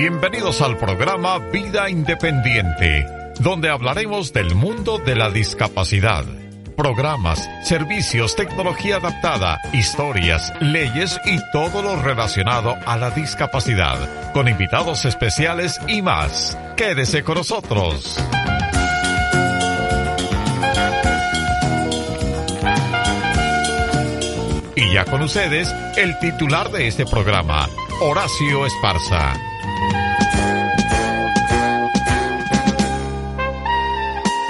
Bienvenidos al programa Vida Independiente, donde hablaremos del mundo de la discapacidad. Programas, servicios, tecnología adaptada, historias, leyes y todo lo relacionado a la discapacidad, con invitados especiales y más. Quédese con nosotros. Y ya con ustedes, el titular de este programa, Horacio Esparza.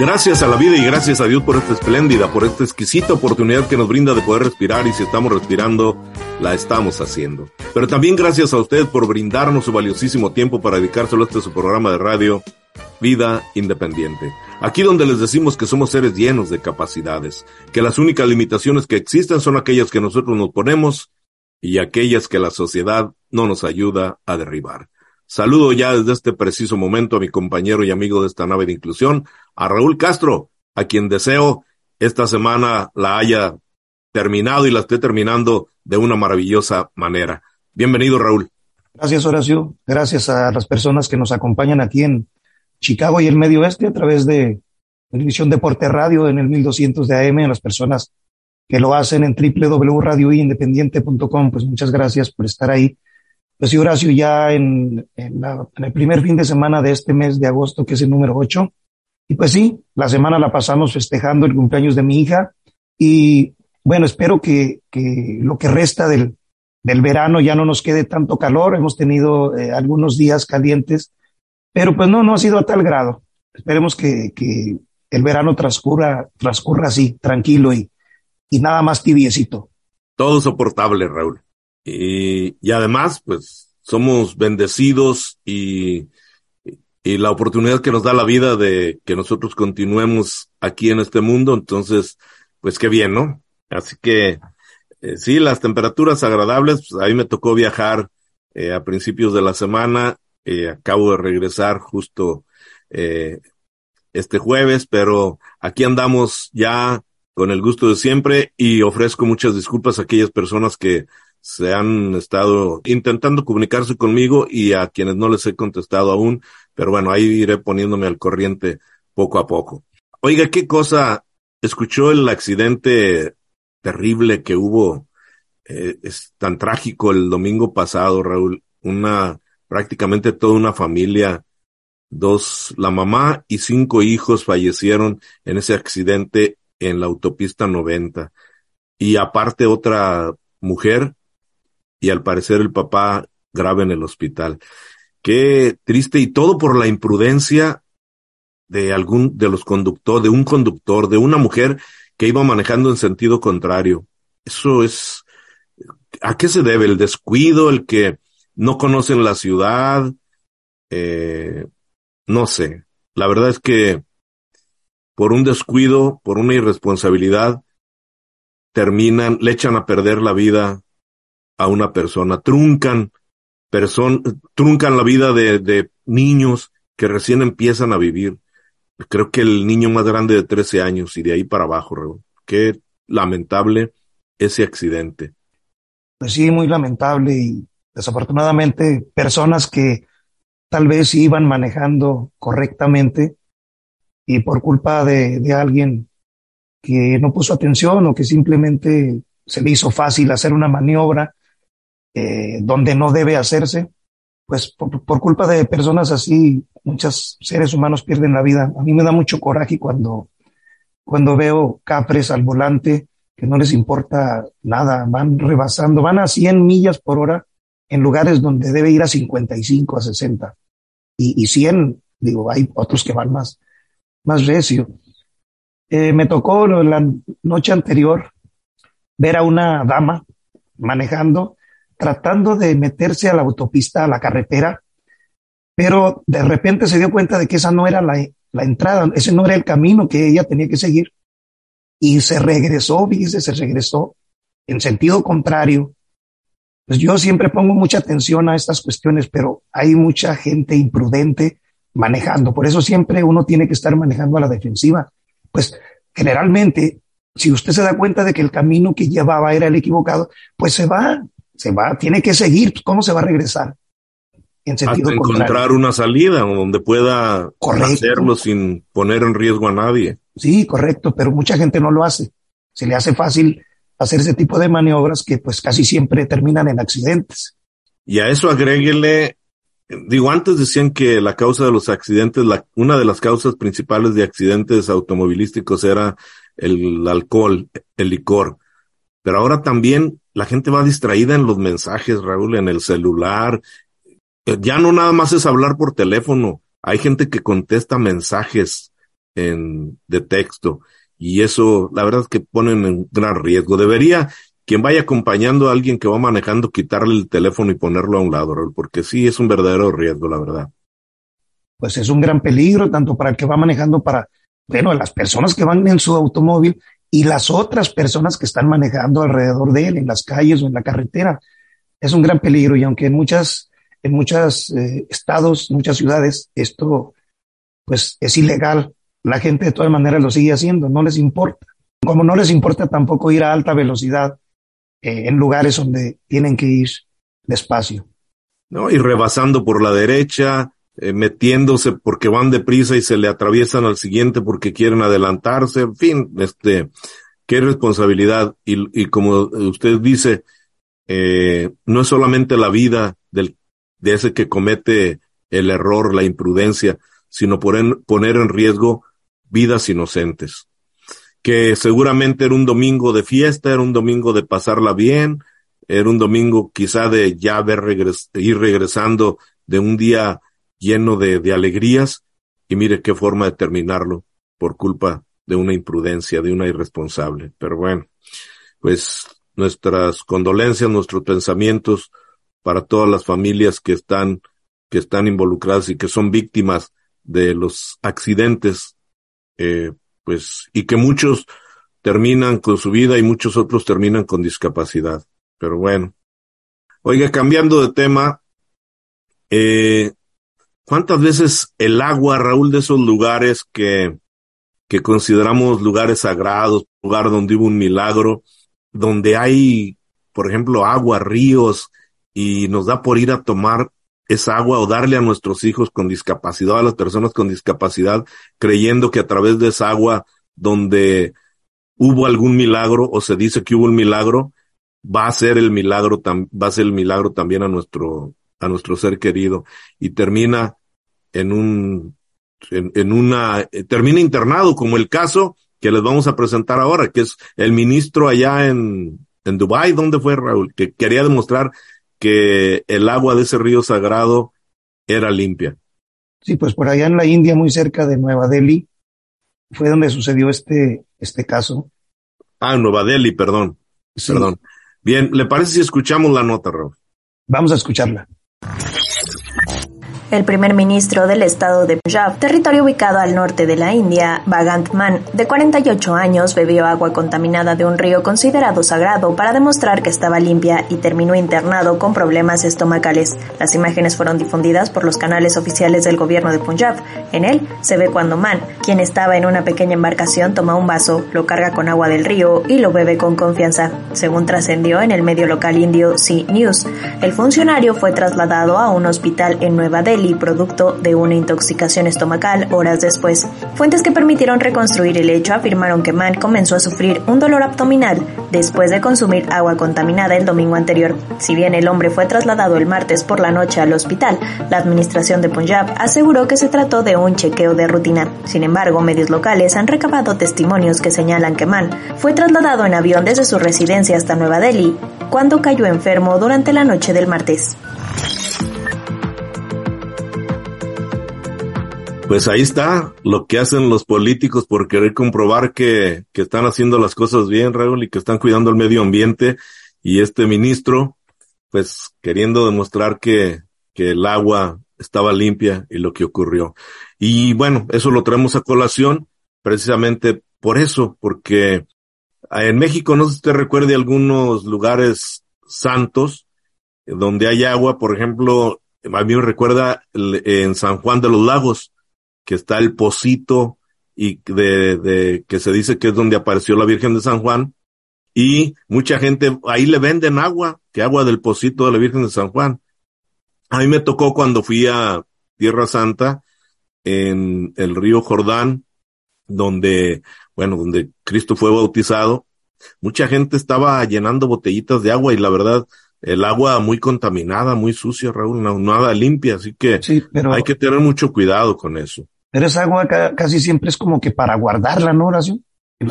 Gracias a la vida y gracias a Dios por esta espléndida, por esta exquisita oportunidad que nos brinda de poder respirar y si estamos respirando, la estamos haciendo. Pero también gracias a usted por brindarnos su valiosísimo tiempo para dedicárselo a este su programa de radio, Vida Independiente. Aquí donde les decimos que somos seres llenos de capacidades, que las únicas limitaciones que existen son aquellas que nosotros nos ponemos y aquellas que la sociedad no nos ayuda a derribar. Saludo ya desde este preciso momento a mi compañero y amigo de esta nave de inclusión, a Raúl Castro, a quien deseo esta semana la haya terminado y la esté terminando de una maravillosa manera. Bienvenido, Raúl. Gracias, Horacio. Gracias a las personas que nos acompañan aquí en Chicago y el Medio Oeste a través de Televisión Deporte Radio en el 1200 de AM, a las personas que lo hacen en www.radioindependiente.com. Pues muchas gracias por estar ahí pues sí, Horacio, ya en, en, el primer fin de semana de este mes de agosto, que es el número 8. Y pues sí, la semana la pasamos festejando el cumpleaños de mi hija. Y bueno, espero que, que lo que resta del, del verano ya no nos quede tanto calor. Hemos tenido eh, algunos días calientes, pero pues no, no ha sido a tal grado. Esperemos que, que el verano transcurra, transcurra así, tranquilo y, y nada más tibiecito. Todo soportable, Raúl. Y, y además, pues somos bendecidos y, y la oportunidad que nos da la vida de que nosotros continuemos aquí en este mundo, entonces, pues qué bien, ¿no? Así que, eh, sí, las temperaturas agradables, pues ahí me tocó viajar eh, a principios de la semana, eh, acabo de regresar justo eh, este jueves, pero aquí andamos ya con el gusto de siempre y ofrezco muchas disculpas a aquellas personas que se han estado intentando comunicarse conmigo y a quienes no les he contestado aún, pero bueno, ahí iré poniéndome al corriente poco a poco. Oiga, ¿qué cosa escuchó el accidente terrible que hubo? Eh, es tan trágico el domingo pasado, Raúl. Una, prácticamente toda una familia, dos, la mamá y cinco hijos fallecieron en ese accidente en la autopista 90. Y aparte otra mujer y al parecer el papá grave en el hospital. Qué triste y todo por la imprudencia de algún de los conductores, de un conductor, de una mujer que iba manejando en sentido contrario. Eso es ¿a qué se debe el descuido, el que no conocen la ciudad? Eh, no sé. La verdad es que por un descuido, por una irresponsabilidad, terminan, le echan a perder la vida a una persona, truncan person truncan la vida de, de, niños que recién empiezan a vivir. Creo que el niño más grande de 13 años y de ahí para abajo, qué lamentable ese accidente. Pues sí, muy lamentable y desafortunadamente personas que tal vez iban manejando correctamente y por culpa de, de alguien que no puso atención o que simplemente se le hizo fácil hacer una maniobra eh, donde no debe hacerse, pues por, por, culpa de personas así, muchos seres humanos pierden la vida. A mí me da mucho coraje cuando, cuando veo capres al volante que no les importa nada, van rebasando, van a 100 millas por hora en lugares donde debe ir a 55, a 60. Y, y 100, digo, hay otros que van más. más recio. Eh, me tocó la noche anterior ver a una dama manejando, tratando de meterse a la autopista, a la carretera, pero de repente se dio cuenta de que esa no era la, la entrada, ese no era el camino que ella tenía que seguir y se regresó, dice, se regresó en sentido contrario. Pues yo siempre pongo mucha atención a estas cuestiones, pero hay mucha gente imprudente manejando. Por eso siempre uno tiene que estar manejando a la defensiva. Pues generalmente, si usted se da cuenta de que el camino que llevaba era el equivocado, pues se va, se va, tiene que seguir. ¿Cómo se va a regresar? En sentido encontrar una salida donde pueda hacerlo sin poner en riesgo a nadie. Sí, correcto, pero mucha gente no lo hace. Se le hace fácil hacer ese tipo de maniobras que pues casi siempre terminan en accidentes. Y a eso agréguele, digo, antes decían que la causa de los accidentes, la, una de las causas principales de accidentes automovilísticos era el alcohol, el licor. Pero ahora también la gente va distraída en los mensajes, Raúl, en el celular. Ya no nada más es hablar por teléfono. Hay gente que contesta mensajes en, de texto. Y eso, la verdad es que ponen en gran riesgo. Debería quien vaya acompañando a alguien que va manejando quitarle el teléfono y ponerlo a un lado, porque sí es un verdadero riesgo, la verdad. Pues es un gran peligro, tanto para el que va manejando, para, bueno, las personas que van en su automóvil y las otras personas que están manejando alrededor de él, en las calles o en la carretera. Es un gran peligro y aunque en muchas, en muchos eh, estados, muchas ciudades, esto pues es ilegal, la gente de todas maneras lo sigue haciendo, no les importa. Como no les importa tampoco ir a alta velocidad eh, en lugares donde tienen que ir despacio. No, y rebasando por la derecha, eh, metiéndose porque van deprisa y se le atraviesan al siguiente porque quieren adelantarse, en fin, este, qué responsabilidad. Y, y como usted dice, eh, no es solamente la vida del, de ese que comete el error, la imprudencia, sino poner en riesgo vidas inocentes, que seguramente era un domingo de fiesta, era un domingo de pasarla bien, era un domingo quizá de ya ver ir regresando de un día lleno de, de alegrías, y mire qué forma de terminarlo por culpa de una imprudencia, de una irresponsable. Pero bueno, pues nuestras condolencias, nuestros pensamientos para todas las familias que están, que están involucradas y que son víctimas de los accidentes eh, pues, y que muchos terminan con su vida y muchos otros terminan con discapacidad. Pero bueno. Oiga, cambiando de tema, eh, ¿cuántas veces el agua, Raúl, de esos lugares que, que consideramos lugares sagrados, lugar donde hubo un milagro, donde hay, por ejemplo, agua, ríos, y nos da por ir a tomar esa agua o darle a nuestros hijos con discapacidad, a las personas con discapacidad, creyendo que a través de esa agua donde hubo algún milagro o se dice que hubo un milagro, va a ser el milagro, va a ser el milagro también a nuestro, a nuestro ser querido y termina en un, en, una, eh, termina internado como el caso que les vamos a presentar ahora, que es el ministro allá en, en Dubai, ¿dónde fue Raúl? Que quería demostrar que el agua de ese río sagrado era limpia. Sí, pues por allá en la India, muy cerca de Nueva Delhi, fue donde sucedió este, este caso. Ah, Nueva Delhi, perdón. Perdón. Bien, ¿le parece si escuchamos la nota, Rob? Vamos a escucharla. El primer ministro del estado de Punjab, territorio ubicado al norte de la India, Bhagant Mann, de 48 años, bebió agua contaminada de un río considerado sagrado para demostrar que estaba limpia y terminó internado con problemas estomacales. Las imágenes fueron difundidas por los canales oficiales del gobierno de Punjab. En él se ve cuando Mann, quien estaba en una pequeña embarcación, toma un vaso, lo carga con agua del río y lo bebe con confianza, según trascendió en el medio local indio C News. El funcionario fue trasladado a un hospital en Nueva Delhi y producto de una intoxicación estomacal horas después. Fuentes que permitieron reconstruir el hecho afirmaron que Mann comenzó a sufrir un dolor abdominal después de consumir agua contaminada el domingo anterior. Si bien el hombre fue trasladado el martes por la noche al hospital, la administración de Punjab aseguró que se trató de un chequeo de rutina. Sin embargo, medios locales han recabado testimonios que señalan que Mann fue trasladado en avión desde su residencia hasta Nueva Delhi cuando cayó enfermo durante la noche del martes. Pues ahí está lo que hacen los políticos por querer comprobar que, que están haciendo las cosas bien, Raúl, y que están cuidando el medio ambiente. Y este ministro, pues queriendo demostrar que, que el agua estaba limpia y lo que ocurrió. Y bueno, eso lo traemos a colación precisamente por eso, porque en México, no sé si usted recuerde algunos lugares santos donde hay agua, por ejemplo, a mí me recuerda en San Juan de los Lagos, que está el pocito y de, de, que se dice que es donde apareció la Virgen de San Juan, y mucha gente ahí le venden agua, que agua del pocito de la Virgen de San Juan. A mí me tocó cuando fui a Tierra Santa, en el río Jordán, donde, bueno, donde Cristo fue bautizado, mucha gente estaba llenando botellitas de agua y la verdad, el agua muy contaminada, muy sucia, Raúl, no, nada limpia, así que hay que tener mucho cuidado con eso. Pero esa agua casi siempre es como que para guardarla, ¿no, Horacio?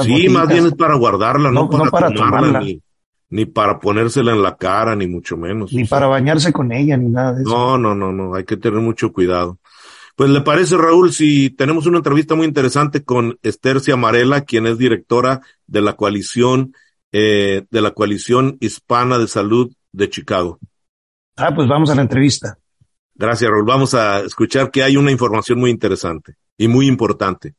Sí, más bien es para guardarla, no, para, tomarla, Ni, ni, para ponérsela en la cara, ni mucho menos. Ni para bañarse con ella, ni nada de eso. No, no, no, no, hay que tener mucho cuidado. Pues le parece, Raúl, si tenemos una entrevista muy interesante con Esther Ciamarela, quien es directora de la coalición, eh, de la coalición hispana de salud de Chicago. Ah, pues vamos a la entrevista. Gracias, Raúl. Vamos a escuchar que hay una información muy interesante y muy importante.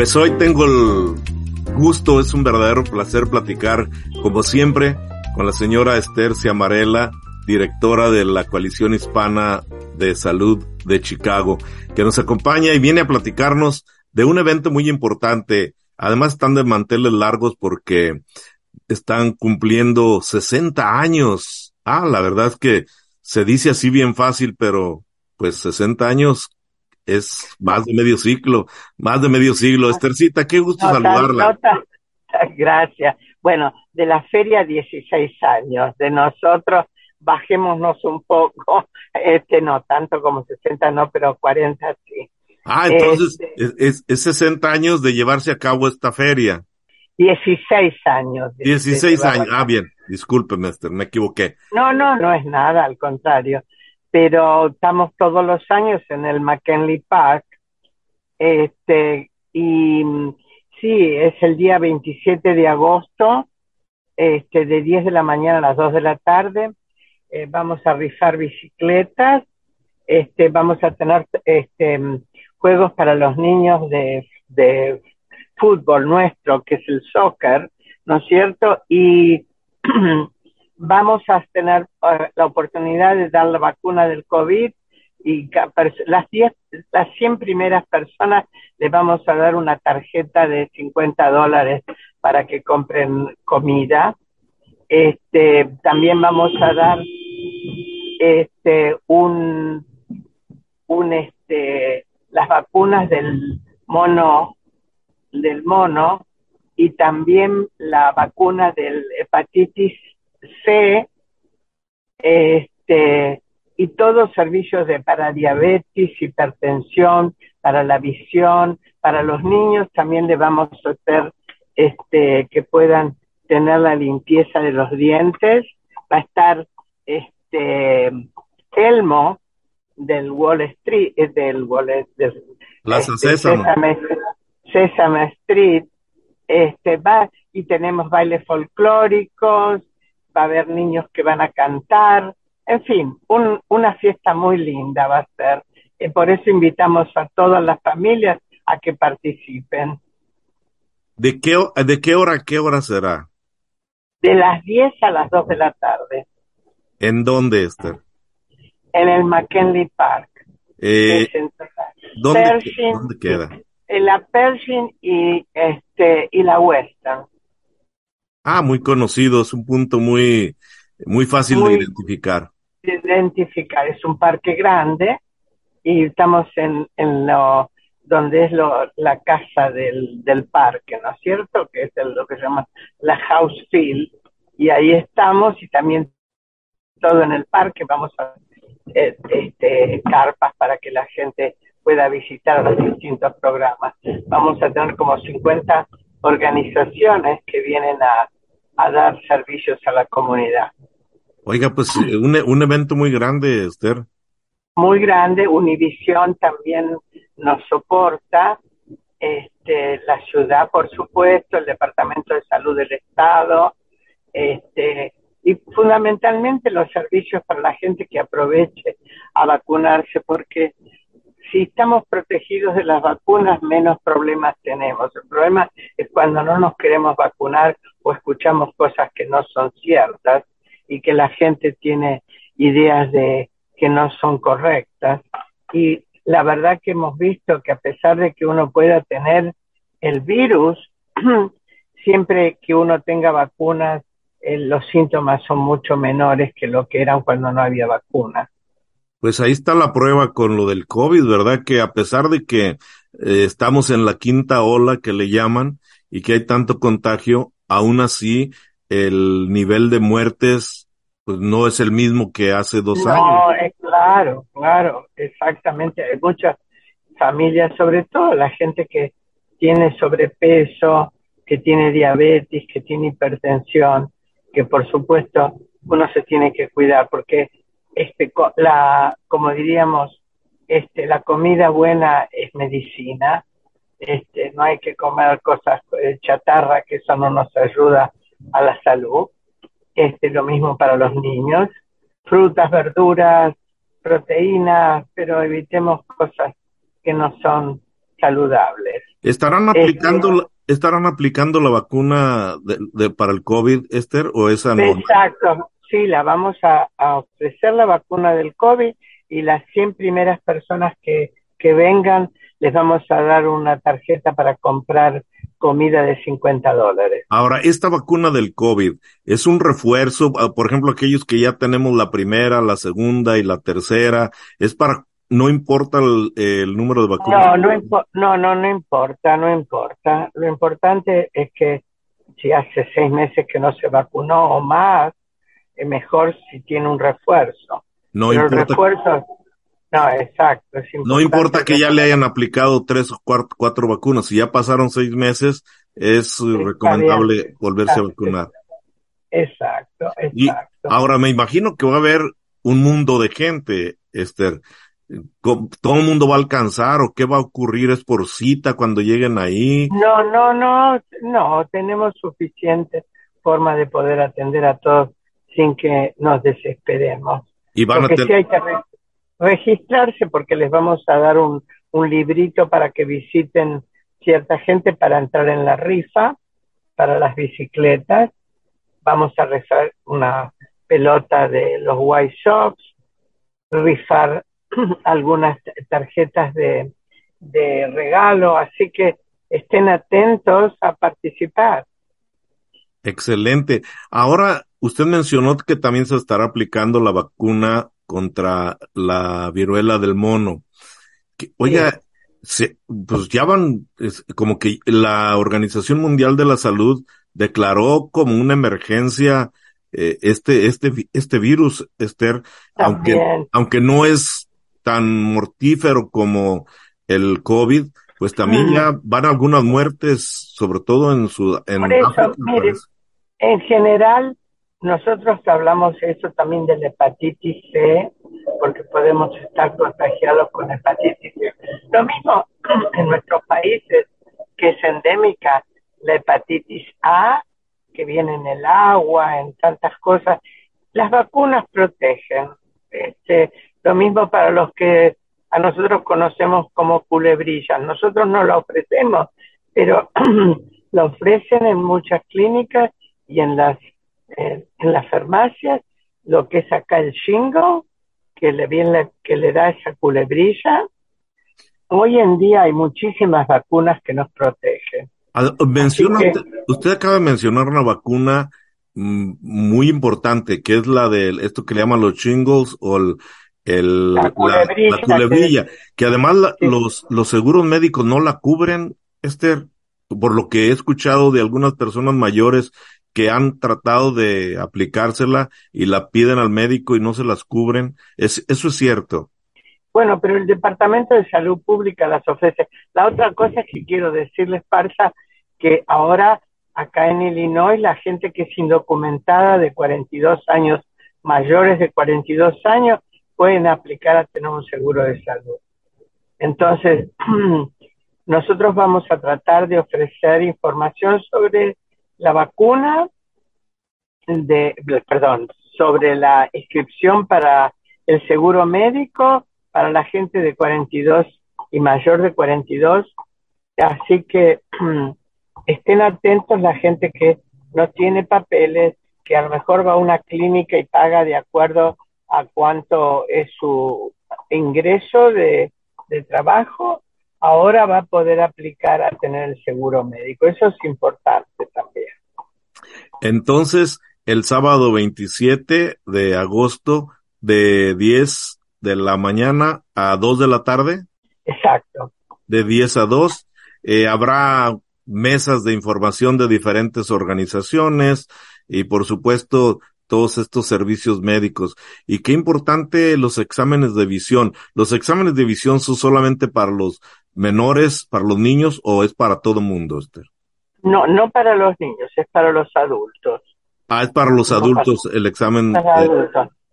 Pues hoy tengo el gusto, es un verdadero placer platicar, como siempre, con la señora Esther Ciamarela, directora de la Coalición Hispana de Salud de Chicago, que nos acompaña y viene a platicarnos de un evento muy importante. Además están de manteles largos porque están cumpliendo 60 años. Ah, la verdad es que se dice así bien fácil, pero pues 60 años es más de medio ciclo, más de medio siglo. Estercita, qué gusto saludarla. Gracias. Bueno, de la feria 16 años, de nosotros bajémonos un poco, este no, tanto como 60 no, pero 40 sí. Ah, entonces este es, es, 60 años de llevarse a cabo esta feria. 16 años. 16 años, ah bien, discúlpeme Esther, me equivoqué. No, no, no es nada, al contrario pero estamos todos los años en el McKinley Park. Este, y sí, es el día 27 de agosto, este, de 10 de la mañana a las 2 de la tarde. Eh, vamos a rifar bicicletas, este, vamos a tener este, juegos para los niños de, de fútbol nuestro, que es el soccer, ¿no es cierto? Y vamos a tener eh, la oportunidad de dar la vacuna del COVID y las 10, las 100 primeras personas les vamos a dar una tarjeta de 50 dólares para que compren comida. Este, también vamos a dar este, un, un, este, las vacunas del mono, del mono y también la vacuna del hepatitis C, este, y todos servicios de para diabetes, hipertensión, para la visión, para los niños también le vamos a hacer este, que puedan tener la limpieza de los dientes. Va a estar este Elmo del Wall Street, eh, del Wall del, Plaza este, Sésame. Sésame Street, este va y tenemos bailes folclóricos, va a haber niños que van a cantar, en fin, una fiesta muy linda va a ser. Y por eso invitamos a todas las familias a que participen. ¿De qué, de qué hora a qué hora será? De las 10 a las 2 de la tarde. ¿En dónde, Esther? En el McKinley Park. Eh, ¿dónde, ¿Dónde queda? En la Pershing y, este, y la Western. Ah, muy conocido, es un punto muy, muy fácil de identificar. identificar, es un parque grande, y estamos en, en lo, donde es lo, la casa del, del parque, ¿no es cierto? Que es lo que se llama la House Field, y ahí estamos y también todo en el parque, vamos a eh, este, carpas para que la gente pueda visitar los distintos programas. Vamos a tener como 50 organizaciones que vienen a, a dar servicios a la comunidad. Oiga, pues eh, un, un evento muy grande, Esther. Muy grande, Univisión también nos soporta, este, la ciudad, por supuesto, el Departamento de Salud del Estado, este, y fundamentalmente los servicios para la gente que aproveche a vacunarse, porque si estamos protegidos de las vacunas, menos problemas tenemos. El problema es cuando no nos queremos vacunar o escuchamos cosas que no son ciertas y que la gente tiene ideas de que no son correctas. Y la verdad que hemos visto que a pesar de que uno pueda tener el virus, siempre que uno tenga vacunas, eh, los síntomas son mucho menores que lo que eran cuando no había vacunas. Pues ahí está la prueba con lo del COVID, ¿verdad? Que a pesar de que eh, estamos en la quinta ola que le llaman y que hay tanto contagio, aún así el nivel de muertes pues no es el mismo que hace dos años. No, es claro, claro, exactamente. Hay muchas familias, sobre todo la gente que tiene sobrepeso, que tiene diabetes, que tiene hipertensión, que por supuesto uno se tiene que cuidar porque este, la, como diríamos, este, la comida buena es medicina, este, no hay que comer cosas eh, chatarra, que eso no nos ayuda a la salud. Este, lo mismo para los niños, frutas, verduras, proteínas, pero evitemos cosas que no son saludables. ¿Estarán este, aplicando, estarán aplicando la vacuna de, para el COVID, Esther, o esa no? Exacto, sí, la vamos a, ofrecer la vacuna del COVID y las 100 primeras personas que, que vengan les vamos a dar una tarjeta para comprar comida de 50 dólares. Ahora, esta vacuna del COVID es un refuerzo, ah, por ejemplo, aquellos que ya tenemos la primera, la segunda y la tercera, es para, no importa el, número de vacunas. No, no, no, no, no importa, no importa. Lo importante es que si hace seis meses que no se vacunó o más, es mejor si tiene un refuerzo. No importa. El refuerzo, no, exacto. no importa que, ya le hayan aplicado tres o cuatro, vacunas, si ya pasaron seis meses, es recomendable volverse a vacunar. Exacto, exacto. Y ahora me imagino que va a haber un mundo de gente, Esther. ¿Todo el mundo va a alcanzar o qué va a ocurrir? ¿Es por cita cuando lleguen ahí? No, no, no, no, tenemos suficiente forma de poder atender a todos sin que nos desesperemos. Y van a tener... hay que registrarse porque les vamos a dar un, un librito para que visiten cierta gente para entrar en la rifa para las bicicletas. Vamos a rifar una pelota de los White Sox, rifar algunas tarjetas de, de regalo, así que estén atentos a participar. Excelente. Ahora, usted mencionó que también se estará aplicando la vacuna contra la viruela del mono. oiga, se, pues ya van, como que la Organización Mundial de la Salud declaró como una emergencia eh, este, este, este virus, Esther, aunque, aunque no es tan mortífero como el COVID, pues también ya van algunas muertes, sobre todo en su, en en general, nosotros hablamos eso también de la hepatitis C, porque podemos estar contagiados con hepatitis C. Lo mismo en nuestros países, que es endémica, la hepatitis A, que viene en el agua, en tantas cosas. Las vacunas protegen. Este, lo mismo para los que a nosotros conocemos como culebrillas. Nosotros no la ofrecemos, pero la ofrecen en muchas clínicas y en las en las farmacias lo que es acá el shingo, que le, viene, que le da esa culebrilla. Hoy en día hay muchísimas vacunas que nos protegen. usted, acaba de mencionar una vacuna mm, muy importante, que es la de esto que le llaman los shingles o el, el, la, culebrilla, que, además los, los seguros médicos no la cubren, Esther, por lo que he escuchado de algunas personas mayores que han tratado de aplicársela y la piden al médico y no se las cubren. Es, eso es cierto. Bueno, pero el Departamento de Salud Pública las ofrece. La otra cosa que quiero decirles, Parsa, que ahora acá en Illinois la gente que es indocumentada de 42 años, mayores de 42 años, pueden aplicar a tener un seguro de salud. Entonces, nosotros vamos a tratar de ofrecer información sobre la vacuna, de, perdón, sobre la inscripción para el seguro médico para la gente de 42 y mayor de 42. Así que estén atentos la gente que no tiene papeles, que a lo mejor va a una clínica y paga de acuerdo a cuánto es su ingreso de, de trabajo, ahora va a poder aplicar a tener el seguro médico. Eso es importante también. Entonces, el sábado 27 de agosto de 10 de la mañana a 2 de la tarde. Exacto. De 10 a 2. Eh, habrá mesas de información de diferentes organizaciones y por supuesto todos estos servicios médicos. Y qué importante los exámenes de visión. ¿Los exámenes de visión son solamente para los menores, para los niños o es para todo mundo, Esther? No, no para los niños, es para los adultos. Ah, es para los adultos el examen.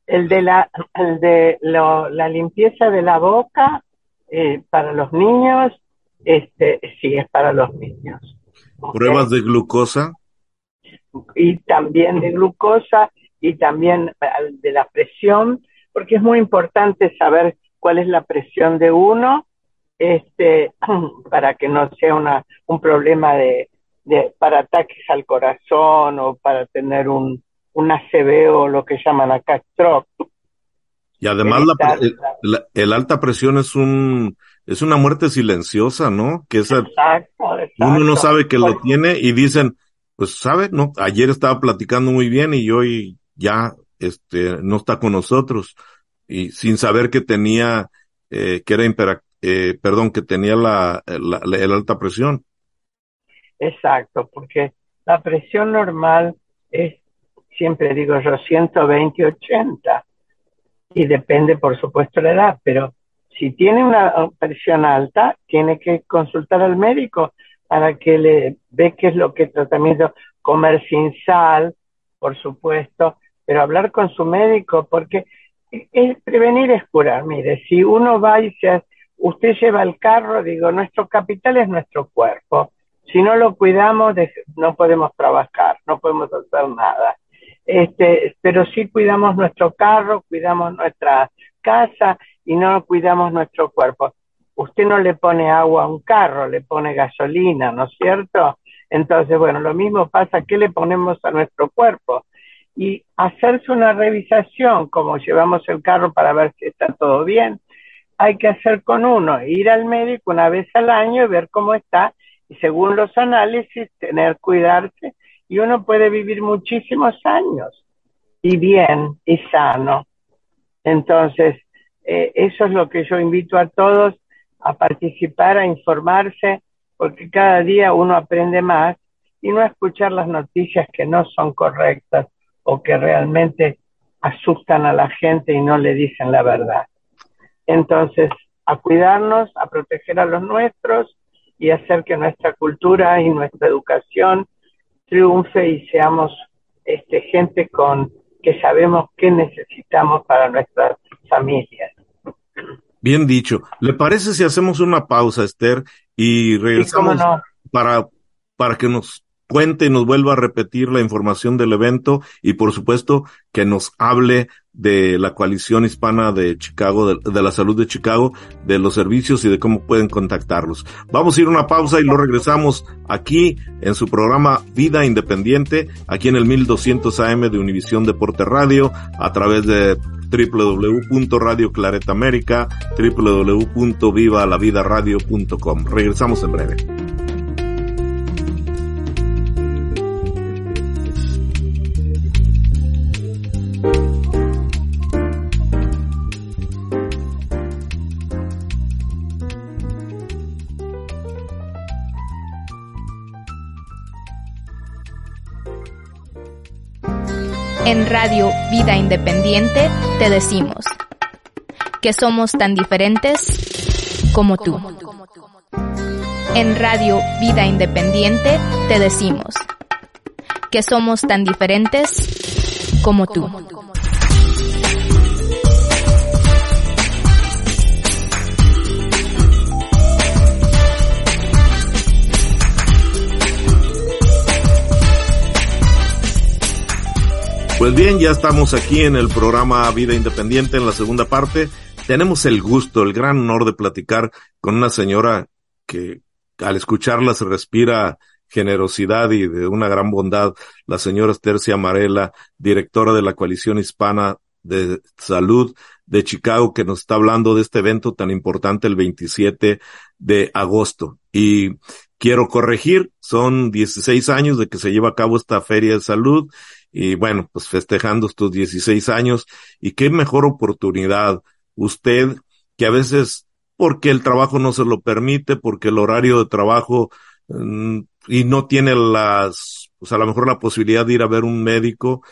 El de la, el de la limpieza de la boca eh, para los niños, este, sí es para los niños. Pruebas de glucosa. Y también de glucosa y también de la presión, porque es muy importante saber cuál es la presión de uno, este, para que no sea una, un problema de, de, para ataques al corazón o para tener un, un ACV o lo que llaman acá stroke. Y además la, el alta presión es un es una muerte silenciosa, ¿no? Que esa, uno no sabe que lo tiene y dicen, pues sabe, no, ayer estaba platicando muy bien y hoy ya este no está con nosotros y sin saber que tenía eh, que era eh, perdón, que tenía la, la, alta presión. Exacto, porque la presión normal es, siempre digo yo, 120, 80. Y depende, por supuesto, la edad, pero si tiene una presión alta, tiene que consultar al médico para que le ve qué es lo que tratamiento, comer sin sal, por supuesto, pero hablar con su médico, porque es, prevenir es curar. Mire, si uno va y se, usted lleva el carro, digo, nuestro capital es nuestro cuerpo. Si no lo cuidamos, no podemos trabajar, no podemos hacer nada. Este, pero si cuidamos nuestro carro, cuidamos nuestra casa y no cuidamos nuestro cuerpo. Usted no le pone agua a un carro, le pone gasolina, ¿no es cierto? Entonces, bueno, lo mismo pasa, ¿qué le ponemos a nuestro cuerpo? Y hacerse una revisación, como llevamos el carro para ver si está todo bien, hay que hacer con uno, ir al médico una vez al año y ver cómo está y según los análisis, tener, cuidarse, y uno puede vivir muchísimos años, y bien, y sano. Entonces, eh, eso es lo que yo invito a todos a participar, a informarse, porque cada día uno aprende más y no escuchar las noticias que no son correctas o que realmente asustan a la gente y no le dicen la verdad. Entonces, a cuidarnos, a proteger a los nuestros y hacer que nuestra cultura y nuestra educación triunfe y seamos este, gente con que sabemos qué necesitamos para nuestras familias. Bien dicho. ¿Le parece si hacemos una pausa, Esther, y regresamos para, para que nos cuente y nos vuelva a repetir la información del evento y por supuesto que nos hable de la coalición hispana de Chicago, de, la salud de Chicago, de los servicios y de cómo pueden contactarlos. Vamos a ir a una pausa y lo regresamos aquí en su programa Vida Independiente, aquí en el 1200 AM de Univisión Deporte Radio, a través de www.radio Clareta América, www.vivalavidaradio.com. Regresamos en breve. En Radio Vida Independiente te decimos que somos tan diferentes como tú. En Radio Vida Independiente te decimos que somos tan diferentes como tú. Pues bien, ya estamos aquí en el programa Vida Independiente en la segunda parte. Tenemos el gusto, el gran honor de platicar con una señora que al escucharla se respira generosidad y de una gran bondad, la señora Tercia Amarela, directora de la Coalición Hispana de Salud de Chicago, que nos está hablando de este evento tan importante el 27 de agosto. Y quiero corregir, son 16 años de que se lleva a cabo esta feria de salud y bueno, pues festejando estos 16 años y qué mejor oportunidad usted que a veces porque el trabajo no se lo permite, porque el horario de trabajo mm, y no tiene las, pues a lo mejor la posibilidad de ir a ver un médico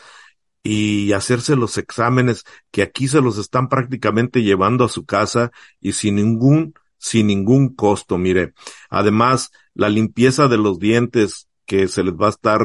y hacerse los exámenes que aquí se los están prácticamente llevando a su casa y sin ningún, sin ningún costo, mire. Además, la limpieza de los dientes que se les va a estar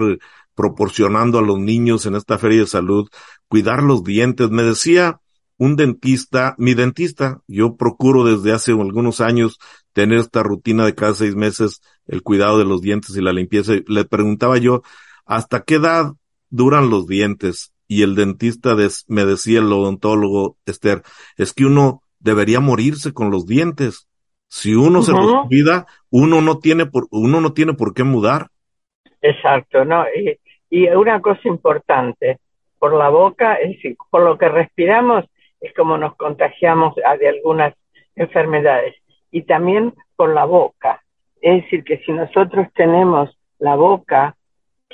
proporcionando a los niños en esta feria de salud, cuidar los dientes. Me decía un dentista, mi dentista, yo procuro desde hace algunos años tener esta rutina de cada seis meses, el cuidado de los dientes y la limpieza. Le preguntaba yo, ¿hasta qué edad duran los dientes? Y el dentista me decía, el odontólogo Esther, es que uno debería morirse con los dientes. Si uno se los cuida, uno no tiene por, uno no tiene por qué mudar. Exacto, ¿no? Y, y una cosa importante, por la boca, es decir, por lo que respiramos, es como nos contagiamos de algunas enfermedades. Y también por la boca. Es decir, que si nosotros tenemos la boca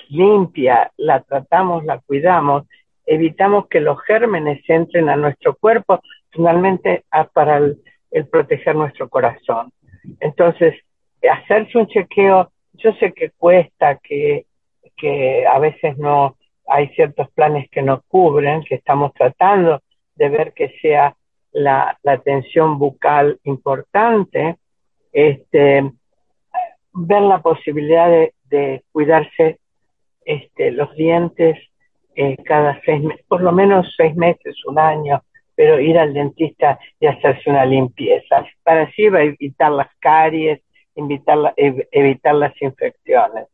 limpia, la tratamos, la cuidamos, evitamos que los gérmenes entren a nuestro cuerpo, finalmente para el, el proteger nuestro corazón. Entonces, hacerse un chequeo, yo sé que cuesta, que que a veces no hay ciertos planes que no cubren, que estamos tratando de ver que sea la, la tensión bucal importante, este, ver la posibilidad de, de cuidarse este, los dientes eh, cada seis meses, por lo menos seis meses, un año, pero ir al dentista y hacerse una limpieza, para así evitar las caries, evitar, evitar las infecciones.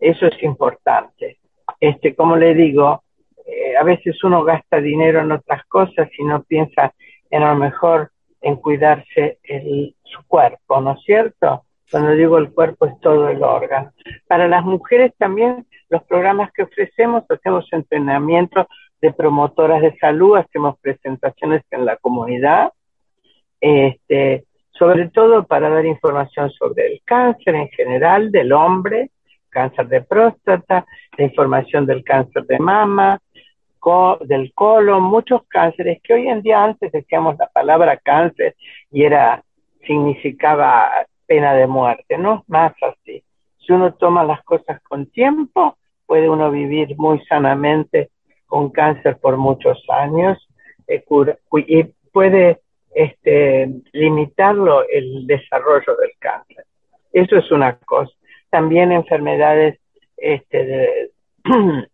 Eso es importante. Este, como le digo, eh, a veces uno gasta dinero en otras cosas y no piensa en a lo mejor en cuidarse el, su cuerpo, ¿no es cierto? Cuando digo el cuerpo es todo el órgano. Para las mujeres también los programas que ofrecemos, hacemos entrenamiento de promotoras de salud, hacemos presentaciones en la comunidad, este, sobre todo para dar información sobre el cáncer en general del hombre, cáncer de próstata, la información del cáncer de mama, del colon, muchos cánceres que hoy en día antes decíamos la palabra cáncer y era significaba pena de muerte, no más así. Si uno toma las cosas con tiempo, puede uno vivir muy sanamente con cáncer por muchos años eh, y puede este, limitarlo el desarrollo del cáncer. Eso es una cosa también enfermedades este,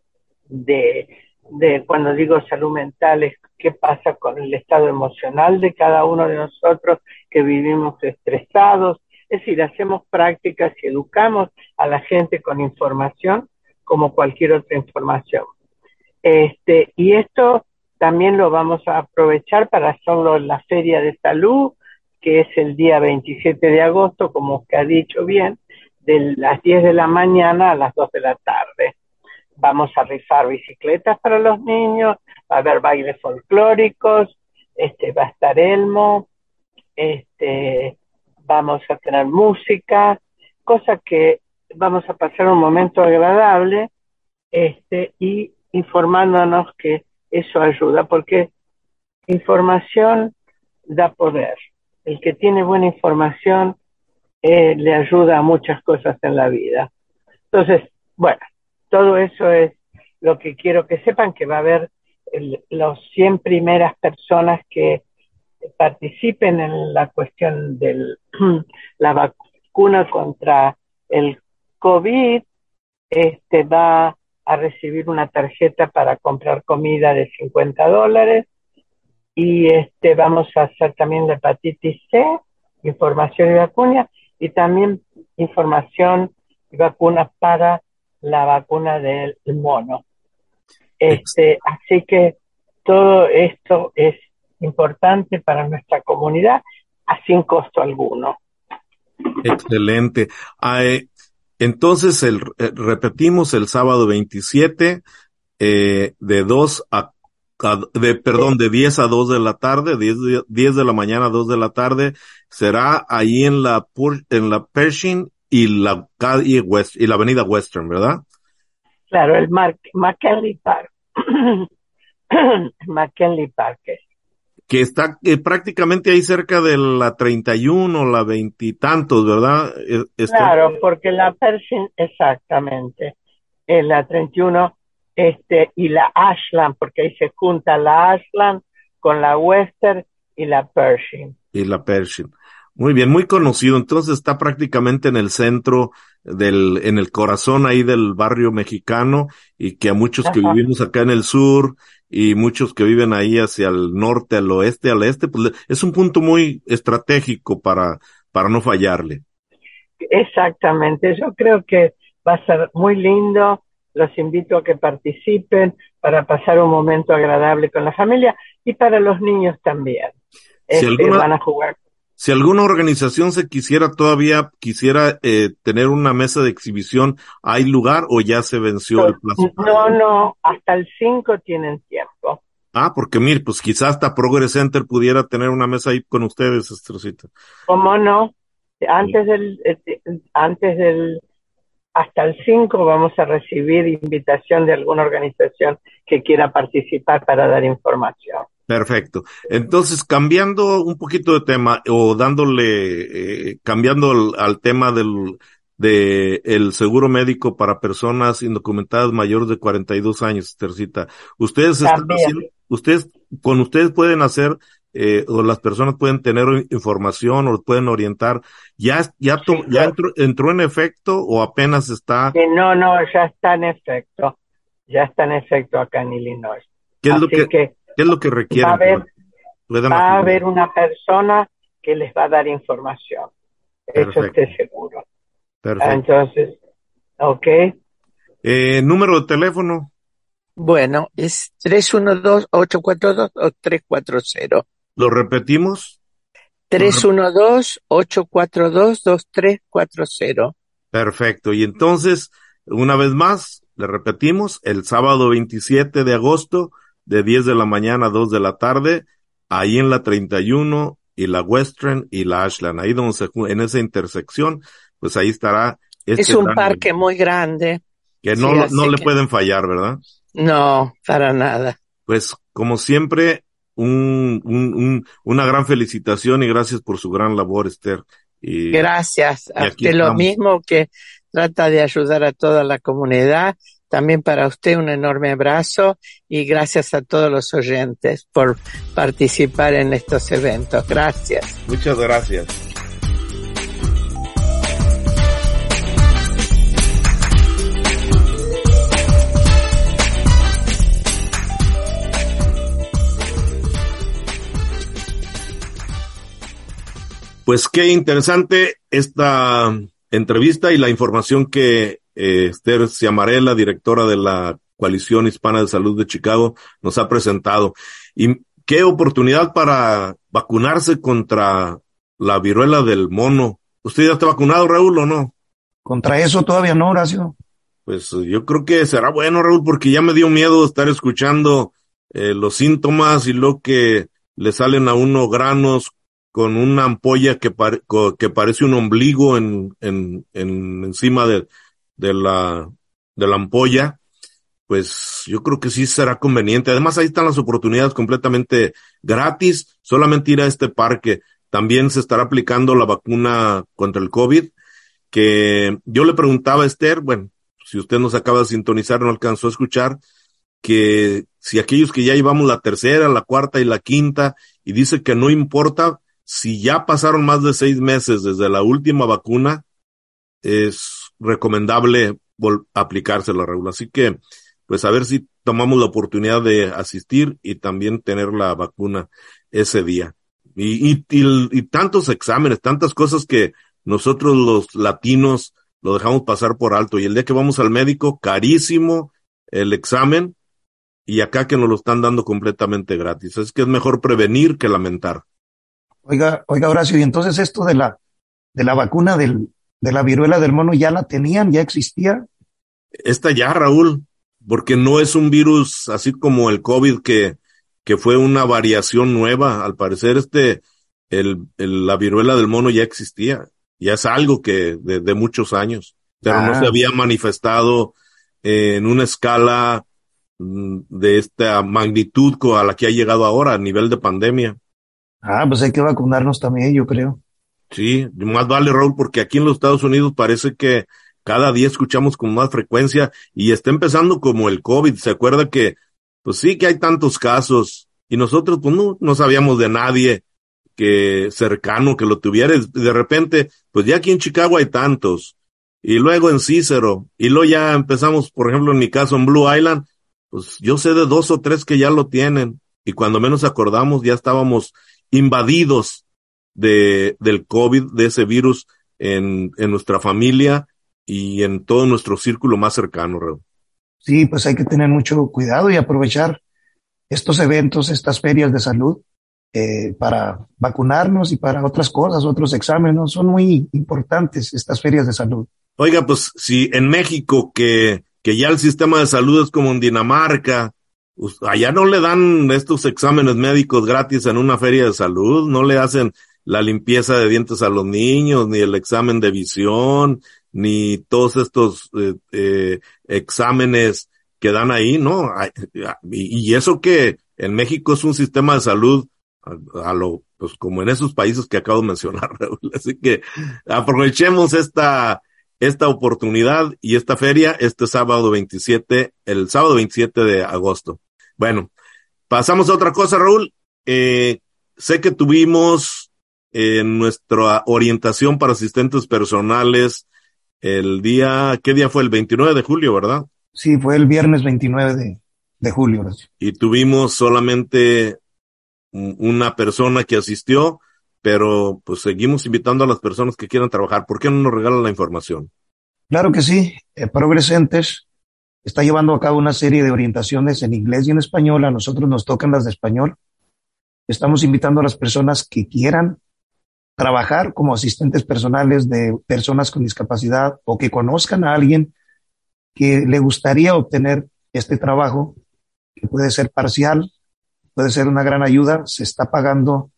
de, cuando digo salud mental, es qué pasa con el estado emocional de cada uno de nosotros que vivimos estresados. Es decir, hacemos prácticas y educamos a la gente con información como cualquier otra información. Este, y esto también lo vamos a aprovechar para hacerlo la Feria de Salud, que es el día 27 de agosto, como usted ha dicho bien, de las 10 de la mañana a las 2 de la tarde. Vamos a rifar bicicletas para los niños, va a haber bailes folclóricos, este, va a estar Elmo, este, vamos a tener música, cosa que vamos a pasar un momento agradable este, y informándonos que eso ayuda, porque información da poder. El que tiene buena información eh, le ayuda a muchas cosas en la vida. Entonces, bueno, todo eso es lo que quiero que sepan, que va a haber los 100 primeras personas que participen en la cuestión de la vacuna contra el COVID, este va a recibir una tarjeta para comprar comida de 50 dólares. Y este vamos a hacer también la hepatitis C, información y vacuna y también información y vacunas para la vacuna del mono. Este, así que todo esto es importante para nuestra comunidad, sin costo alguno. Excelente. Ah, eh, entonces, el, eh, repetimos el sábado 27 eh, de 2 a, de, perdón, de 10 a 2 de la tarde, 10 de, 10 de la mañana a 2 de la tarde, será ahí en la, en la Pershing y la calle West, y la avenida Western, ¿verdad? Claro, el Mar McKinley Park. McKinley Park. Que está eh, prácticamente ahí cerca de la 31, la veintitantos, ¿verdad? E, claro, porque la Pershing, exactamente, en la 31, este, y la Ashland, porque ahí se junta la Ashland con la Western y la Pershing. Y la Pershing. Muy bien, muy conocido. Entonces está prácticamente en el centro del, en el corazón ahí del barrio mexicano y que a muchos que vivimos acá en el sur y muchos que viven ahí hacia el norte, al oeste, al este, pues es un punto muy estratégico para, para no fallarle. Exactamente. Yo creo que va a ser muy lindo. Los invito a que participen para pasar un momento agradable con la familia y para los niños también. Si este, van a jugar si alguna organización se quisiera todavía, quisiera eh, tener una mesa de exhibición, ¿hay lugar o ya se venció el plazo? No, no, hasta el 5 tienen tiempo. Ah, porque mire, pues quizás hasta Progress Center pudiera tener una mesa ahí con ustedes, Estrocita. ¿Cómo no? Antes del, eh, antes del, hasta el 5 vamos a recibir invitación de alguna organización que quiera participar para dar información. Perfecto. Entonces, cambiando un poquito de tema o dándole, eh, cambiando al, tema del de el seguro médico para personas indocumentadas mayores de 42 años, Tercita. Ustedes están haciendo, ustedes, con ustedes pueden hacer, eh, o las personas pueden tener información o pueden orientar. ¿Ya, ya, ya entró, entró, en efecto o apenas está? no, no, ya está en efecto. Ya está en efecto acá en Illinois. ¿Qué es lo que ¿Qué es lo que requiere? Va a haber, una persona que les va a dar información. Eso estoy seguro. Perfecto. Entonces, ok. Eh, número de teléfono. Bueno, es 312-842 o 340. ¿Lo repetimos? 312-842-2340. Perfecto. Y entonces, una vez más, le repetimos, el sábado 27 de agosto de 10 de la mañana a 2 de la tarde, ahí en la 31 y la Western y la Ashland, ahí donde se, en esa intersección, pues ahí estará. Este es un parque muy grande. Que no, no le pueden fallar, ¿verdad? No, para nada. Pues como siempre, un, un, una gran felicitación y gracias por su gran labor, Esther. Y, gracias. Y lo mismo que trata de ayudar a toda la comunidad también para usted un enorme abrazo y gracias a todos los oyentes por participar en estos eventos. Gracias. Muchas gracias. Pues qué interesante esta entrevista y la información que eh, Esther Ciamarela, directora de la Coalición Hispana de Salud de Chicago, nos ha presentado. Y qué oportunidad para vacunarse contra la viruela del mono. ¿Usted ya está vacunado, Raúl, o no? Contra eso todavía no, Horacio. Pues eh, yo creo que será bueno, Raúl, porque ya me dio miedo estar escuchando eh, los síntomas y lo que le salen a uno granos con una ampolla que, que parece un ombligo en, en, en encima de, de la, de la ampolla, pues yo creo que sí será conveniente. Además, ahí están las oportunidades completamente gratis, solamente ir a este parque. También se estará aplicando la vacuna contra el COVID, que yo le preguntaba a Esther, bueno, si usted nos acaba de sintonizar, no alcanzó a escuchar, que si aquellos que ya llevamos la tercera, la cuarta y la quinta, y dice que no importa si ya pasaron más de seis meses desde la última vacuna, es recomendable aplicársela, Raúl. Así que, pues a ver si tomamos la oportunidad de asistir y también tener la vacuna ese día. Y, y, y, tantos exámenes, tantas cosas que nosotros los latinos lo dejamos pasar por alto. Y el día que vamos al médico, carísimo el examen, y acá que nos lo están dando completamente gratis. Es que es mejor prevenir que lamentar. Oiga, oiga, Horacio, y entonces esto de la, de la vacuna del, de la viruela del mono ya la tenían, ya existía. Esta ya, Raúl, porque no es un virus así como el COVID que, que fue una variación nueva. Al parecer, este, el, la viruela del mono ya existía. Ya es algo que de, de muchos años, pero no se ah. había manifestado en una escala mm, de esta magnitud a la que ha llegado ahora a nivel de pandemia. Ah, pues hay que vacunarnos también, yo creo. Sí, más vale, Raúl, porque aquí en los Estados Unidos parece que cada día escuchamos con más frecuencia y está empezando como el COVID. ¿Se acuerda que, pues sí que hay tantos casos y nosotros pues no, no sabíamos de nadie que cercano que lo tuviera. De repente, pues ya aquí en Chicago hay tantos y luego en Cícero y luego ya empezamos, por ejemplo, en mi caso en Blue Island, pues yo sé de dos o tres que ya lo tienen y cuando menos acordamos ya estábamos invadidos de, del COVID, de ese virus en, en nuestra familia y en todo nuestro círculo más cercano, Raúl. Sí, pues hay que tener mucho cuidado y aprovechar estos eventos, estas ferias de salud, eh, para vacunarnos y para otras cosas, otros exámenes. Son muy importantes estas ferias de salud. Oiga, pues si en México, que, que ya el sistema de salud es como en Dinamarca, allá no le dan estos exámenes médicos gratis en una feria de salud, no le hacen la limpieza de dientes a los niños, ni el examen de visión, ni todos estos eh, eh, exámenes que dan ahí, ¿no? Y, eso que en México es un sistema de salud a, lo, pues como en esos países que acabo de mencionar, Así que aprovechemos esta, esta oportunidad y esta feria este sábado 27, el sábado 27 de agosto. Bueno, pasamos a otra cosa, Raúl. Eh, sé que tuvimos en nuestra orientación para asistentes personales el día, ¿qué día fue? El 29 de julio, ¿verdad? Sí, fue el viernes 29 de, de julio. Y tuvimos solamente una persona que asistió, pero pues seguimos invitando a las personas que quieran trabajar. ¿Por qué no nos regalan la información? Claro que sí. Eh, Progresentes está llevando a cabo una serie de orientaciones en inglés y en español. A nosotros nos tocan las de español. Estamos invitando a las personas que quieran trabajar como asistentes personales de personas con discapacidad o que conozcan a alguien que le gustaría obtener este trabajo, que puede ser parcial, puede ser una gran ayuda, se está pagando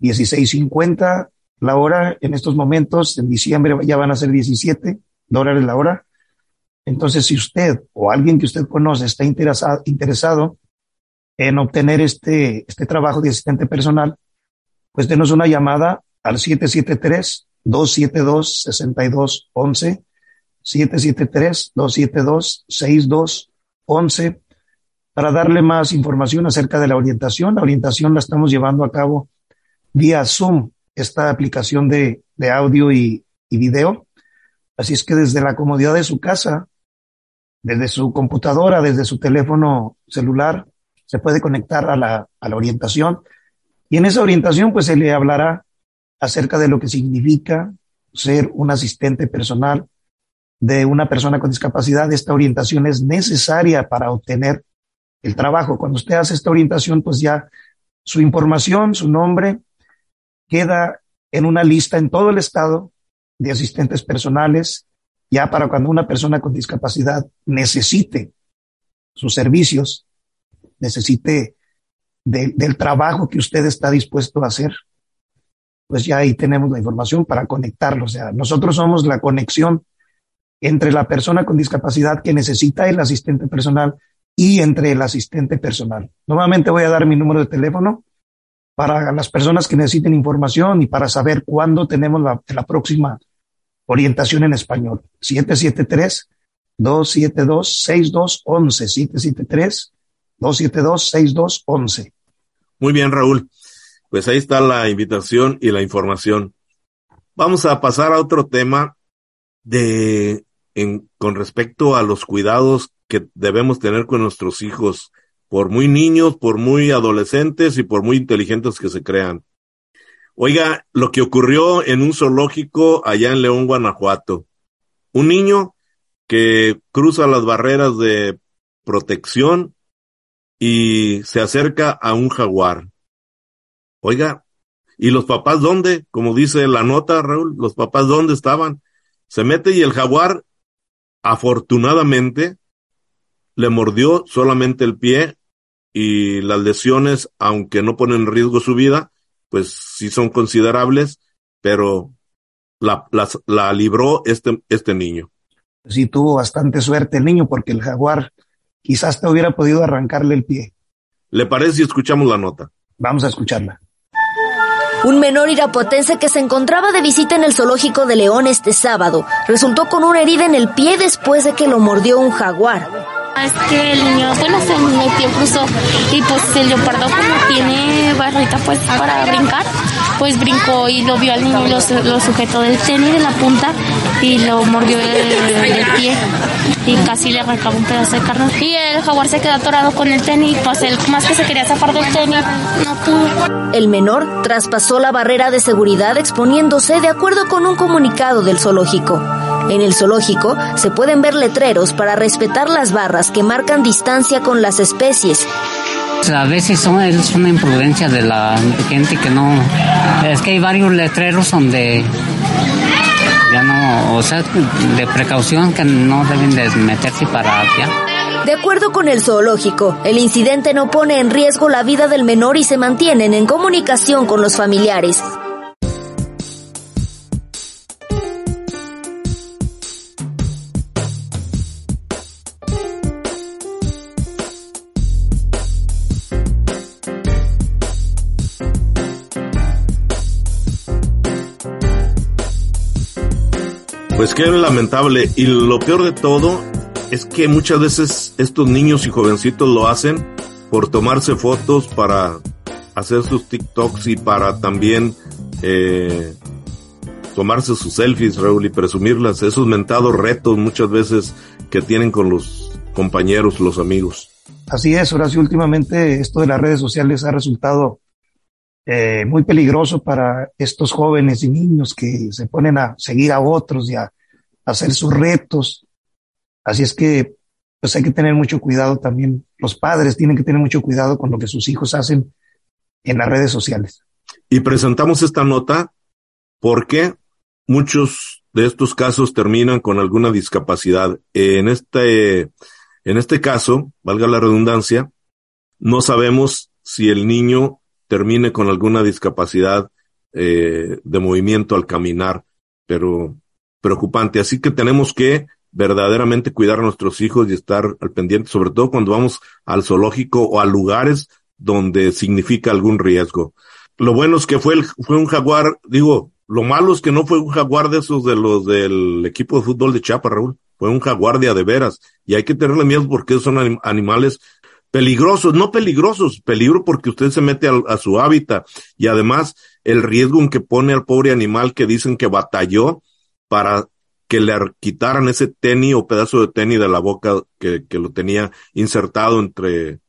16.50 la hora en estos momentos, en diciembre ya van a ser 17 dólares la hora. Entonces, si usted o alguien que usted conoce está interesado, en obtener este, este trabajo de asistente personal, pues denos una llamada al 773-272-6211, 773-272-6211, para darle más información acerca de la orientación. La orientación la estamos llevando a cabo vía Zoom, esta aplicación de, de audio y, y video. Así es que desde la comodidad de su casa, desde su computadora, desde su teléfono celular, se puede conectar a la, orientación. Y en esa orientación, pues se le hablará acerca de lo que significa ser un asistente personal de una persona con discapacidad. Esta orientación es necesaria para obtener el trabajo. Cuando usted hace esta orientación, pues ya su información, su nombre, queda en una lista en todo el estado de asistentes personales, ya para cuando una persona con discapacidad necesite sus servicios, necesite del trabajo que usted está dispuesto a hacer pues ya ahí tenemos la información para conectarlo. O sea, nosotros somos la conexión entre la persona con discapacidad que necesita el asistente personal y entre el asistente personal. Nuevamente voy a dar mi número de teléfono para las personas que necesiten información y para saber cuándo tenemos la, la próxima orientación en español. 773 272-6211, 773-272-6211. Muy bien, Raúl. Pues ahí está la invitación y la información. Vamos a pasar a otro tema de en, con respecto a los cuidados que debemos tener con nuestros hijos, por muy niños, por muy adolescentes y por muy inteligentes que se crean. Oiga, lo que ocurrió en un zoológico allá en León, Guanajuato. Un niño que cruza las barreras de protección y se acerca a un jaguar. Oiga, ¿y los papás dónde? Como dice la nota, Raúl, los papás dónde estaban. Se mete y el jaguar, afortunadamente, le mordió solamente el pie y las lesiones, aunque no ponen en riesgo su vida, pues sí son considerables, pero la, la, libró este, este niño. Sí, tuvo bastante suerte el niño porque el jaguar quizás te hubiera podido arrancarle el pie. ¿Le parece si escuchamos la nota? Vamos a escucharla. Un menor irapuatense que se encontraba de visita en el zoológico de León este sábado resultó con una herida en el pie después de que lo mordió un jaguar. Es que el niño, bueno, se metió, cruzó y pues el leopardo como tiene barrita pues para brincar, pues brincó y lo vio al niño y lo, sujetó del tenis de la punta y lo mordió del, pie y casi le arrancaba un pedazo de carne. Y el jaguar se quedó atorado con el tenis, pues él más que se quería zafar del tenis, no pudo. El menor traspasó la barrera de seguridad exponiéndose de acuerdo con un comunicado del zoológico. En el zoológico se pueden ver letreros para respetar las barras que marcan distancia con las especies. A veces son, es una imprudencia de la gente que no... Es que hay varios letreros donde ya no, o sea, de precaución que no deben de meterse para allá. De acuerdo con el zoológico, el incidente no pone en riesgo la vida del menor y se mantienen en comunicación con los familiares. Pues qué lamentable. Y lo peor de todo es que muchas veces estos niños y jovencitos lo hacen por tomarse fotos para hacer sus TikToks y para también eh, tomarse sus selfies, Raúl, y presumirlas. Esos mentados retos muchas veces que tienen con los compañeros, los amigos. Así es, Horacio. Últimamente esto de las redes sociales ha resultado eh, muy peligroso para estos jóvenes y niños que se ponen a seguir a otros y a, hacer sus retos. Así es que pues hay que tener mucho cuidado también. Los padres tienen que tener mucho cuidado con lo que sus hijos hacen en las redes sociales. Y presentamos esta nota porque muchos de estos casos terminan con alguna discapacidad. En este, en este caso, valga la redundancia, no sabemos si el niño termine con alguna discapacidad eh, de movimiento al caminar, pero preocupante. Así que tenemos que verdaderamente cuidar a nuestros hijos y estar al pendiente, sobre todo cuando vamos al zoológico o a lugares donde significa algún riesgo. Lo bueno es que fue, el, fue un jaguar, digo, lo malo es que no fue un jaguar de esos de los del equipo de fútbol de Chiapas, Raúl. Fue un jaguar de veras. Y hay que tenerle miedo porque son animales peligrosos, no peligrosos, peligro porque usted se mete a, su hábitat y además el riesgo en que pone al pobre animal que dicen que batalló para que le quitaran ese tenis o pedazo de tenis de la boca que, que lo tenía insertado entre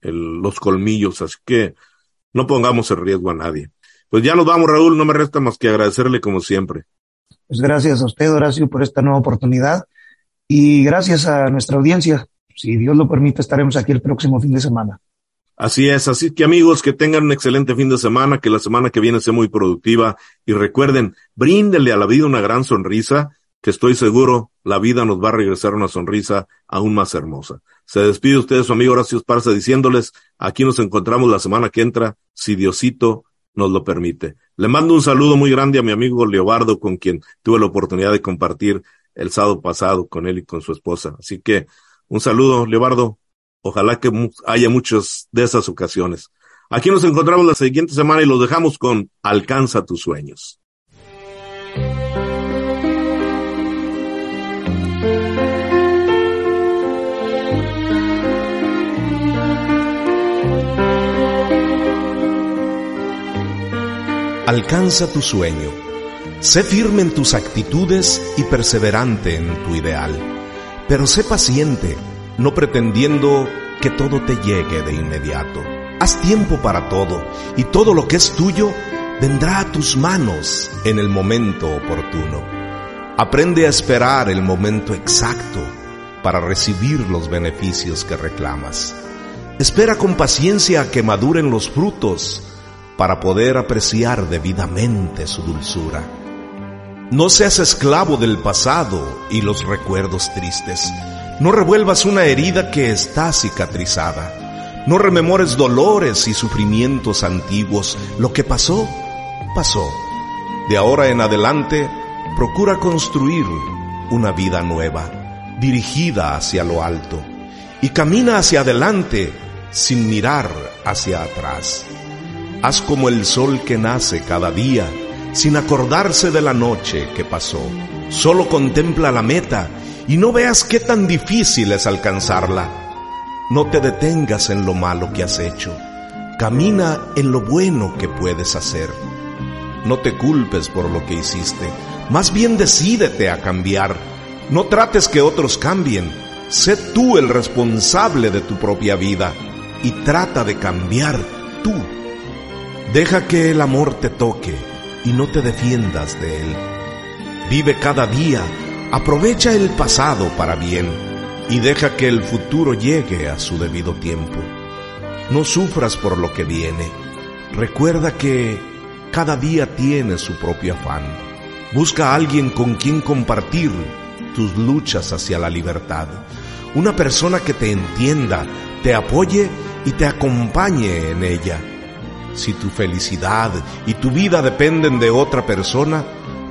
los colmillos. Así que no pongamos en riesgo a nadie. Pues ya nos vamos, Raúl. No me resta más que agradecerle como siempre. Pues gracias a usted, Horacio, por esta nueva oportunidad y gracias a nuestra audiencia si Dios lo permite, estaremos aquí el próximo fin de semana. Así es, así que amigos, que tengan un excelente fin de semana, que la semana que viene sea muy productiva y recuerden, bríndenle a la vida una gran sonrisa, que estoy seguro la vida nos va a regresar una sonrisa aún más hermosa. Se despide usted su amigo Horacio Esparza diciéndoles, aquí nos encontramos la semana que entra, si Diosito nos lo permite. Le mando un saludo muy grande a mi amigo Leobardo, con quien tuve la oportunidad de compartir el sábado pasado con él y con su esposa. Así que un saludo, Leobardo. Ojalá que haya muchas de esas ocasiones. Aquí nos encontramos la siguiente semana y los dejamos con Alcanza tus sueños. Alcanza tu sueño. Sé firme en tus actitudes y perseverante en tu ideal. Pero sé paciente, no pretendiendo que todo te llegue de inmediato. Haz tiempo para todo y todo lo que es tuyo vendrá a tus manos en el momento oportuno. Aprende a esperar el momento exacto para recibir los beneficios que reclamas. Espera con paciencia a que maduren los frutos para poder apreciar debidamente su dulzura. No seas esclavo del pasado y los recuerdos tristes. No revuelvas una herida que está cicatrizada. No rememores dolores y sufrimientos antiguos. Lo que pasó, pasó. De ahora en adelante, procura construir una vida nueva, dirigida hacia lo alto, y camina hacia adelante sin mirar hacia atrás. Haz como el sol que nace cada día, sin acordarse de la noche que pasó. Solo contempla la meta y no veas qué tan difícil es alcanzarla. No te detengas en lo malo que has hecho. Camina en lo bueno que puedes hacer. No te culpes por lo que hiciste. Más bien decídete a cambiar. No trates que otros cambien. Sé tú el responsable de tu propia vida y trata de cambiar tú. Deja que el amor te toque y no te defiendas de él. Vive cada día, aprovecha el pasado para bien y deja que el futuro llegue a su debido tiempo. No sufras por lo que viene. Recuerda que cada día tiene su propio afán. Busca a alguien con quien compartir tus luchas hacia la libertad. Una persona que te entienda, te apoye y te acompañe en ella. Si tu felicidad y tu vida dependen de otra persona,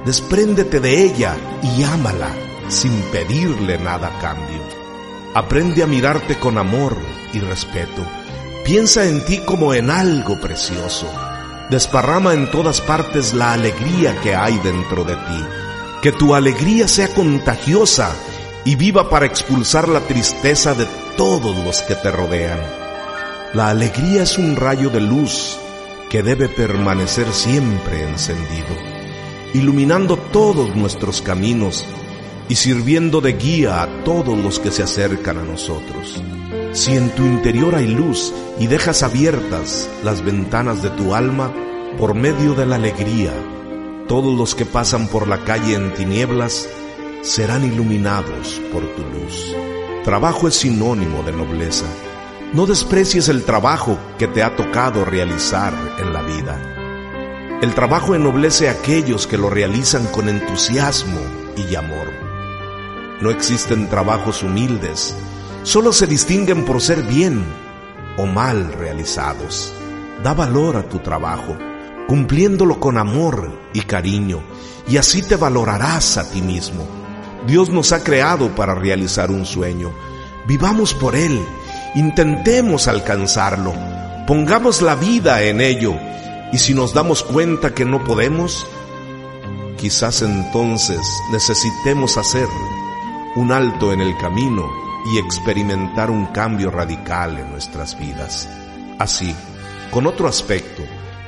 despréndete de ella y ámala sin pedirle nada a cambio. Aprende a mirarte con amor y respeto. Piensa en ti como en algo precioso. Desparrama en todas partes la alegría que hay dentro de ti. Que tu alegría sea contagiosa y viva para expulsar la tristeza de todos los que te rodean. La alegría es un rayo de luz que debe permanecer siempre encendido, iluminando todos nuestros caminos y sirviendo de guía a todos los que se acercan a nosotros. Si en tu interior hay luz y dejas abiertas las ventanas de tu alma por medio de la alegría, todos los que pasan por la calle en tinieblas serán iluminados por tu luz. Trabajo es sinónimo de nobleza no desprecies el trabajo que te ha tocado realizar en la vida. El trabajo ennoblece a aquellos que lo realizan con entusiasmo y amor. No existen trabajos humildes, solo se distinguen por ser bien o mal realizados. Da valor a tu trabajo, cumpliéndolo con amor y cariño, y así te valorarás a ti mismo. Dios nos ha creado para realizar un sueño. Vivamos por Él Intentemos alcanzarlo, pongamos la vida en ello y si nos damos cuenta que no podemos, quizás entonces necesitemos hacer un alto en el camino y experimentar un cambio radical en nuestras vidas. Así, con otro aspecto,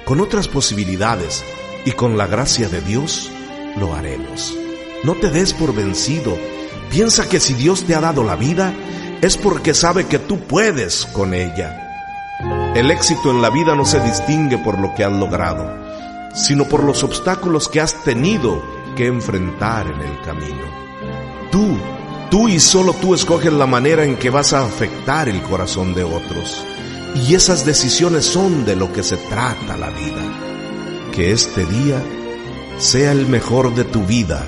con otras posibilidades y con la gracia de Dios, lo haremos. No te des por vencido. Piensa que si Dios te ha dado la vida, es porque sabe que tú puedes con ella. El éxito en la vida no se distingue por lo que has logrado, sino por los obstáculos que has tenido que enfrentar en el camino. Tú, tú y solo tú escoges la manera en que vas a afectar el corazón de otros. Y esas decisiones son de lo que se trata la vida. Que este día sea el mejor de tu vida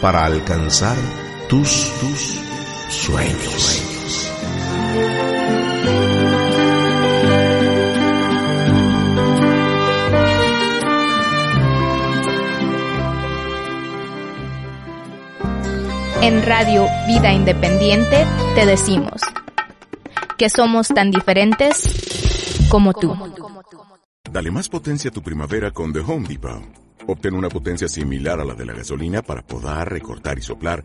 para alcanzar tus, tus sueños. En Radio Vida Independiente te decimos que somos tan diferentes como tú. Dale más potencia a tu primavera con The Home Depot. Obtén una potencia similar a la de la gasolina para podar, recortar y soplar